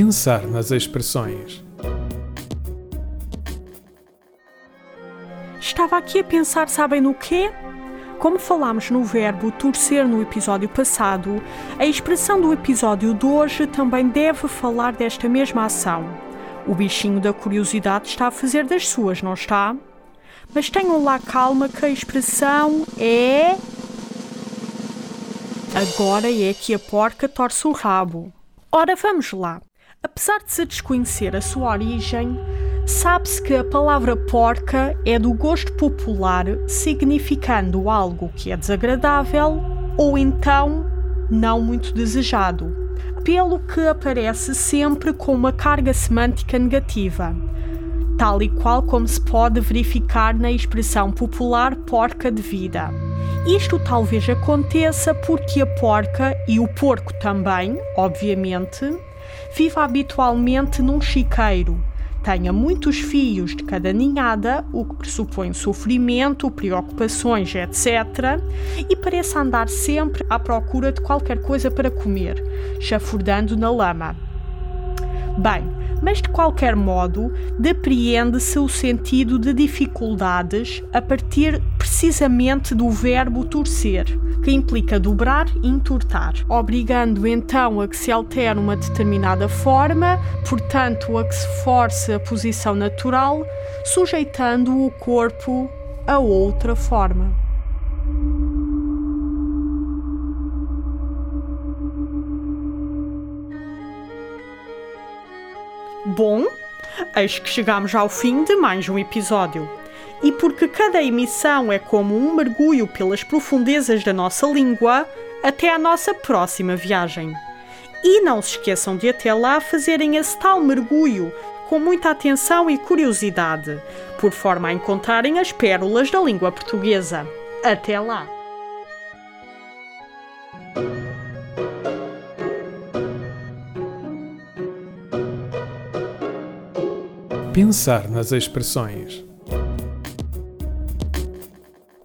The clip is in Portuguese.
Pensar nas expressões. Estava aqui a pensar, sabem no quê? Como falámos no verbo torcer no episódio passado, a expressão do episódio de hoje também deve falar desta mesma ação. O bichinho da curiosidade está a fazer das suas, não está? Mas tenham lá calma que a expressão é. Agora é que a porca torce o rabo. Ora, vamos lá. Apesar de se desconhecer a sua origem, sabe-se que a palavra porca é do gosto popular, significando algo que é desagradável ou então não muito desejado, pelo que aparece sempre com uma carga semântica negativa, tal e qual como se pode verificar na expressão popular porca de vida. Isto talvez aconteça porque a porca e o porco também, obviamente, vive habitualmente num chiqueiro, tenha muitos fios de cada ninhada, o que pressupõe sofrimento, preocupações, etc., e pareça andar sempre à procura de qualquer coisa para comer, chafurdando na lama. Bem, mas de qualquer modo, depreende-se o sentido de dificuldades a partir precisamente do verbo torcer, que implica dobrar e entortar, obrigando então a que se altere uma determinada forma, portanto, a que se force a posição natural, sujeitando o corpo a outra forma. Bom, eis que chegamos ao fim de mais um episódio. E porque cada emissão é como um mergulho pelas profundezas da nossa língua, até à nossa próxima viagem. E não se esqueçam de até lá fazerem esse tal mergulho com muita atenção e curiosidade, por forma a encontrarem as pérolas da língua portuguesa. Até lá! Pensar nas expressões.